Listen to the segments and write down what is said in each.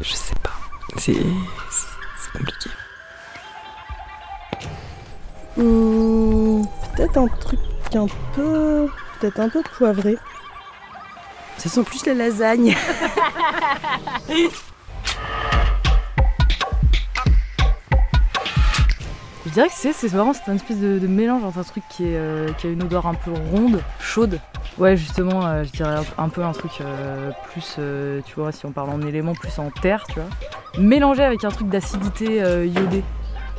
Je sais pas. C'est Hmm, peut-être un truc un peu. Peut-être un peu poivré. Ça sent plus la lasagne. Je dirais que c'est c'est marrant, c'est un espèce de, mélange entre un truc qui, est, euh, qui a une odeur un peu ronde, chaude. Ouais, justement, euh, je dirais un, peu un truc euh, plus, tu vois, si on parle en éléments, plus en terre, tu vois. Mélangé avec un truc d'acidité iodée.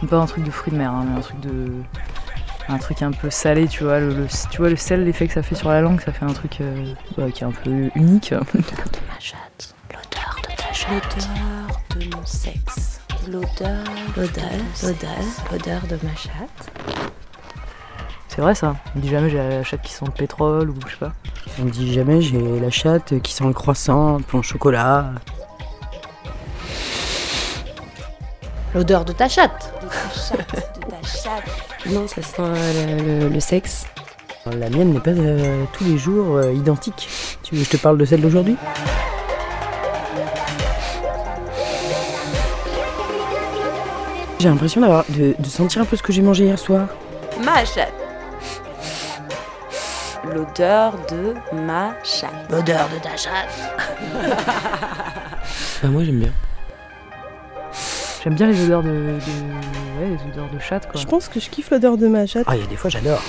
Pas un truc de fruits de mer, hein, mais un truc de. Un truc un peu salé, tu vois. Le, le- tu vois, le sel, l'effet que ça fait sur la langue, ça fait un truc euh, bah, qui est un peu unique. ma chatte, l'odeur de ta chatte, l'odeur de mon sexe, l'odeur, l'odeur, l'odeur, l'odeur de ma chatte. C'est vrai ça. On dit jamais j'ai la chatte qui sent le pétrole ou je sais pas. On dit jamais j'ai la chatte qui sent le croissant, le au chocolat. L'odeur de ta chatte. De ta chatte, de ta chatte. Non, ça sent euh, le, le- le sexe. La mienne n'est pas euh, tous les jours euh, identique. Tu veux que je te parle de celle d'aujourd'hui? J'ai l'impression d'avoir de, de sentir un peu ce que j'ai mangé hier soir. Ma chatte. L'odeur de ma chatte. L'odeur de ta chatte. Bah moi j'aime bien. J'aime bien les odeurs de, de- ouais, les odeurs de chatte quoi. Je pense que je kiffe l'odeur de ma chatte. Ah il y a des fois j'adore.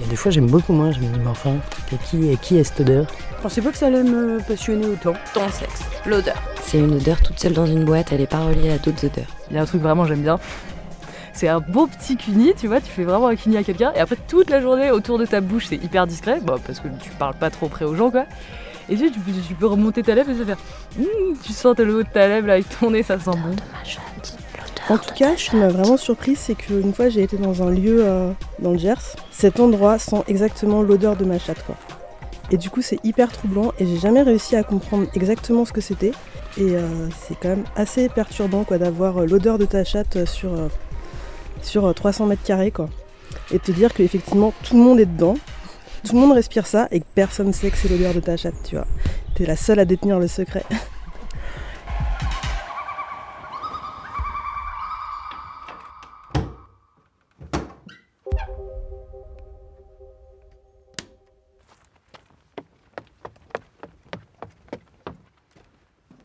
Il y a des fois j'aime beaucoup moins. Je me dis mais enfin, et qui, et qui est cette odeur? Je pensais pas que ça allait me passionner autant. Ton sexe. L'odeur. C'est une odeur toute seule dans une boîte, elle est pas reliée à d'autres odeurs. Il y a un truc vraiment j'aime bien. C'est un beau petit cuni, tu vois, tu fais vraiment un cuni à quelqu'un et après toute la journée autour de ta bouche c'est hyper discret, bon, parce que tu parles pas trop près aux gens quoi. Et tu, tu tu peux remonter ta lèvre et te faire Hum, tu sens le haut de ta lèvre là, avec ton nez, ça sent bon. En tout cas, ce qui m'a vraiment surprise, c'est qu'une fois j'ai été dans un lieu euh, dans le Gers, cet endroit sent exactement l'odeur de ma chatte quoi. Et du coup, c'est hyper troublant et j'ai jamais réussi à comprendre exactement ce que c'était. Et euh, c'est quand même assez perturbant quoi d'avoir euh, l'odeur de ta chatte sur, sur euh, 300 mètres carrés quoi. Et te dire qu'effectivement tout le monde est dedans, tout le monde respire ça et que personne sait que c'est l'odeur de ta chatte, tu vois. T'es la seule à détenir le secret.